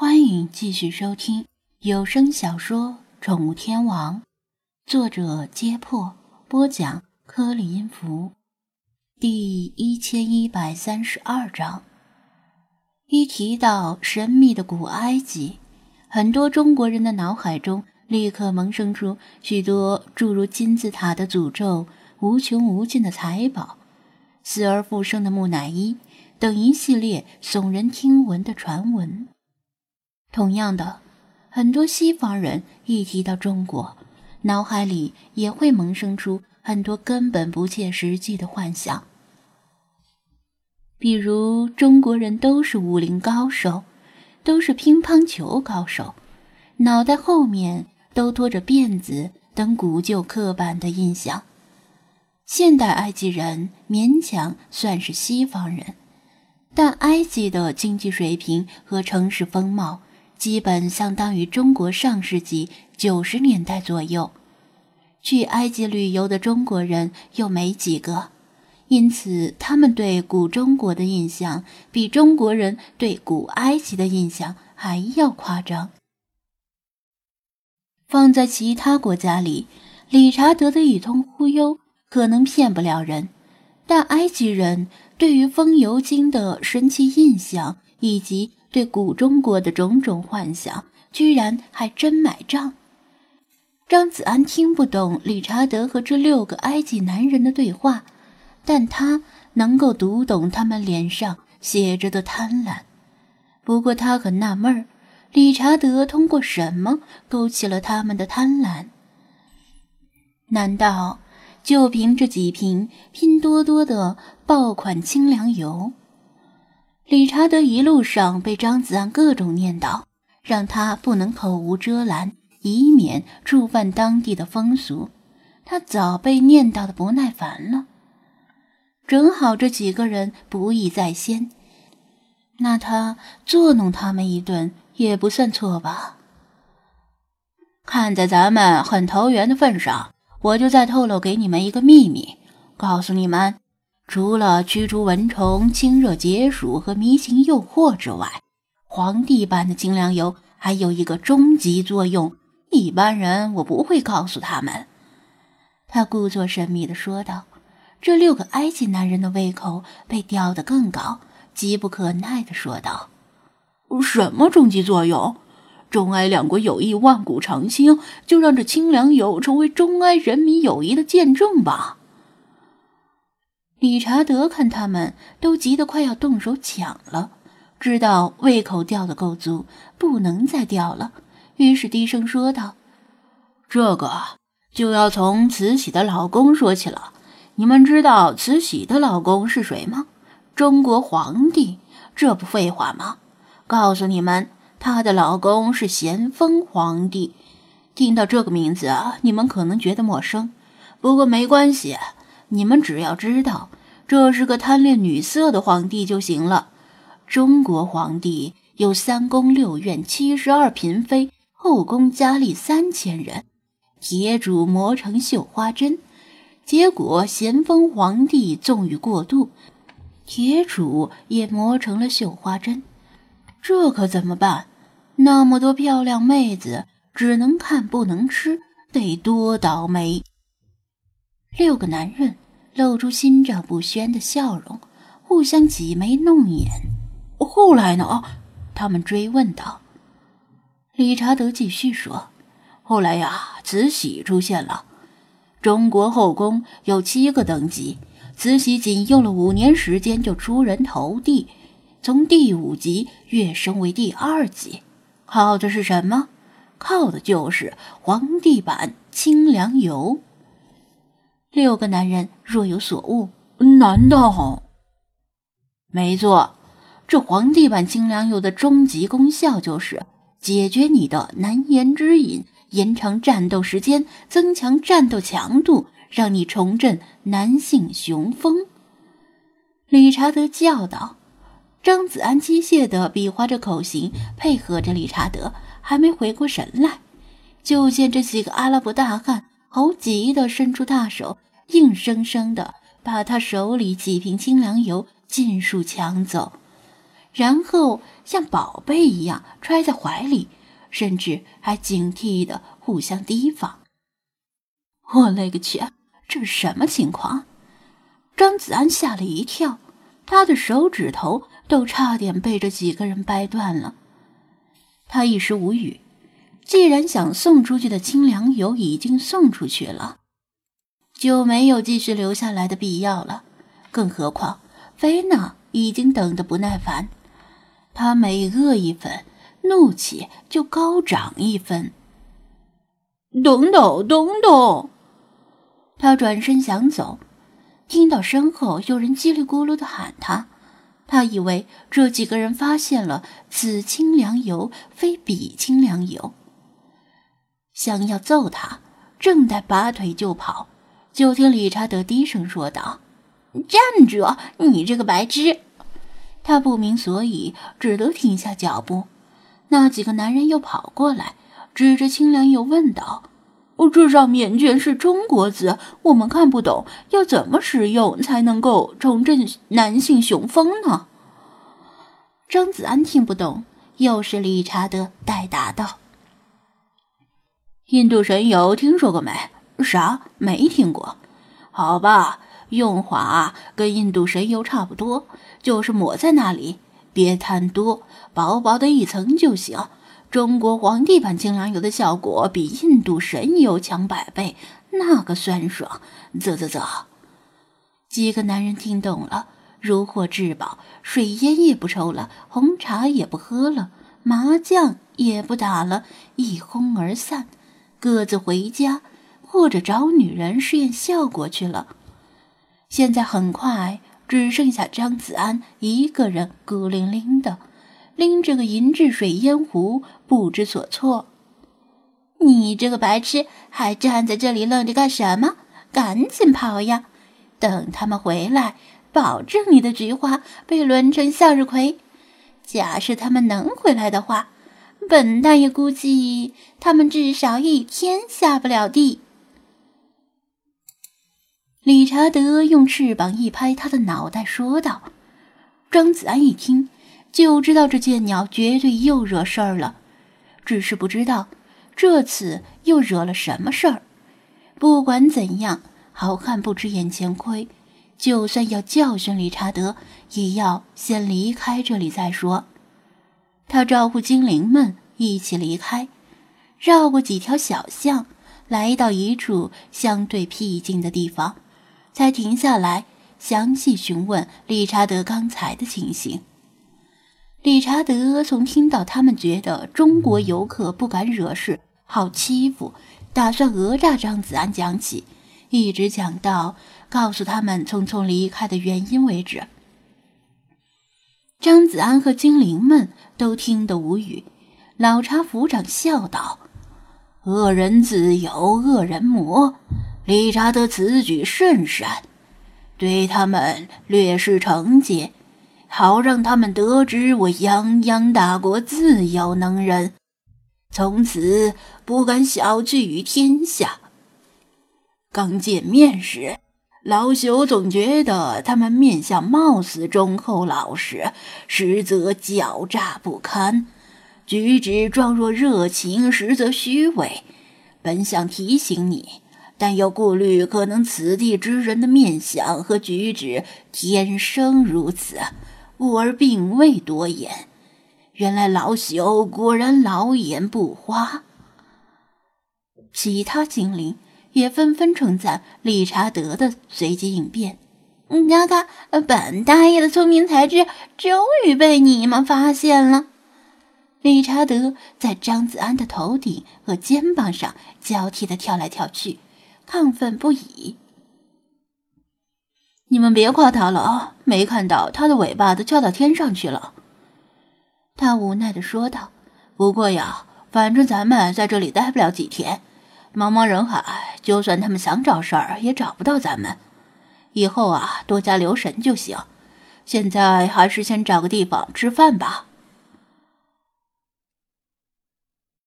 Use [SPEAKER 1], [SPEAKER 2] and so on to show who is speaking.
[SPEAKER 1] 欢迎继续收听有声小说《宠物天王》，作者：揭破，播讲：颗粒音符，第一千一百三十二章。一提到神秘的古埃及，很多中国人的脑海中立刻萌生出许多诸如金字塔的诅咒、无穷无尽的财宝、死而复生的木乃伊等一系列耸人听闻的传闻。同样的，很多西方人一提到中国，脑海里也会萌生出很多根本不切实际的幻想，比如中国人都是武林高手，都是乒乓球高手，脑袋后面都拖着辫子等古旧刻板的印象。现代埃及人勉强算是西方人，但埃及的经济水平和城市风貌。基本相当于中国上世纪九十年代左右，去埃及旅游的中国人又没几个，因此他们对古中国的印象比中国人对古埃及的印象还要夸张。放在其他国家里，理查德的一通忽悠可能骗不了人，但埃及人对于风油精的神奇印象以及。对古中国的种种幻想，居然还真买账。张子安听不懂理查德和这六个埃及男人的对话，但他能够读懂他们脸上写着的贪婪。不过他很纳闷儿，理查德通过什么勾起了他们的贪婪？难道就凭这几瓶拼多多的爆款清凉油？理查德一路上被张子安各种念叨，让他不能口无遮拦，以免触犯当地的风俗。他早被念叨的不耐烦了。正好这几个人不义在先，那他作弄他们一顿也不算错吧？看在咱们很投缘的份上，我就再透露给你们一个秘密，告诉你们。除了驱除蚊虫、清热解暑和迷情诱惑之外，皇帝版的清凉油还有一个终极作用，一般人我不会告诉他们。他故作神秘地说道。这六个埃及男人的胃口被吊得更高，急不可耐地说道：“什么终极作用？中埃两国友谊万古长青，就让这清凉油成为中埃人民友谊的见证吧。”理查德看他们都急得快要动手抢了，知道胃口吊得够足，不能再吊了，于是低声说道：“这个就要从慈禧的老公说起了。你们知道慈禧的老公是谁吗？中国皇帝，这不废话吗？告诉你们，她的老公是咸丰皇帝。听到这个名字啊，你们可能觉得陌生，不过没关系。”你们只要知道，这是个贪恋女色的皇帝就行了。中国皇帝有三宫六院七十二嫔妃，后宫佳丽三千人，铁杵磨成绣花针。结果咸丰皇帝纵欲过度，铁杵也磨成了绣花针。这可怎么办？那么多漂亮妹子，只能看不能吃，得多倒霉！六个男人露出心照不宣的笑容，互相挤眉弄眼。后来呢？他们追问道。理查德继续说：“后来呀，慈禧出现了。中国后宫有七个等级，慈禧仅用了五年时间就出人头地，从第五级跃升为第二级，靠的是什么？靠的就是皇帝版清凉油。”六个男人若有所悟，难道？没错，这皇帝版清凉油的终极功效就是解决你的难言之隐，延长战斗时间，增强战斗强度，让你重振男性雄风。理查德叫道。张子安机械地比划着口型，配合着理查德，还没回过神来，就见这几个阿拉伯大汉。好急的伸出大手，硬生生的把他手里几瓶清凉油尽数抢走，然后像宝贝一样揣在怀里，甚至还警惕的互相提防。我勒个去，这是什么情况？张子安吓了一跳，他的手指头都差点被这几个人掰断了。他一时无语。既然想送出去的清凉油已经送出去了，就没有继续留下来的必要了。更何况菲娜已经等得不耐烦，她每饿一分，怒气就高涨一分。等等，等等！他转身想走，听到身后有人叽里咕噜的喊他，他以为这几个人发现了此清凉油非彼清凉油。想要揍他，正在拔腿就跑，就听理查德低声说道：“站住！你这个白痴！”他不明所以，只得停下脚步。那几个男人又跑过来，指着清凉油问道：“这上面全是中国字，我们看不懂，要怎么使用才能够重振男性雄风呢？”张子安听不懂，又是理查德代答道。印度神油听说过没？啥？没听过。好吧，用法跟印度神油差不多，就是抹在那里，别贪多，薄薄的一层就行。中国皇帝版清凉油的效果比印度神油强百倍，那个酸爽，啧啧啧。几个男人听懂了，如获至宝，水烟也不抽了，红茶也不喝了，麻将也不打了，一哄而散。各自回家，或者找女人试验效果去了。现在很快只剩下张子安一个人，孤零零的拎着个银质水烟壶，不知所措。你这个白痴，还站在这里愣着干什么？赶紧跑呀！等他们回来，保证你的菊花被抡成向日葵。假设他们能回来的话。本大爷估计他们至少一天下不了地。理查德用翅膀一拍他的脑袋，说道：“张子安一听就知道这贱鸟绝对又惹事儿了，只是不知道这次又惹了什么事儿。不管怎样，好汉不吃眼前亏，就算要教训理查德，也要先离开这里再说。”他招呼精灵们一起离开，绕过几条小巷，来到一处相对僻静的地方，才停下来详细询问理查德刚才的情形。理查德从听到他们觉得中国游客不敢惹事、好欺负，打算讹诈张子安讲起，一直讲到告诉他们匆匆离开的原因为止。张子安和精灵们都听得无语。老查府长笑道：“恶人自有恶人磨，理查德此举甚善，对他们略施惩戒，好让他们得知我泱泱大国自有能人，从此不敢小觑于天下。刚见面时。”老朽总觉得他们面相貌似忠厚老实，实则狡诈不堪，举止状若热情，实则虚伪。本想提醒你，但又顾虑可能此地之人的面相和举止天生如此，故而并未多言。原来老朽果然老眼不花。其他精灵。也纷纷称赞理查德的随机应变。你看，本大爷的聪明才智终于被你们发现了。理查德在张子安的头顶和肩膀上交替的跳来跳去，亢奋不已。你们别夸他了啊！没看到他的尾巴都翘到天上去了。他无奈的说道：“不过呀，反正咱们在这里待不了几天。”茫茫人海，就算他们想找事儿，也找不到咱们。以后啊，多加留神就行。现在还是先找个地方吃饭吧。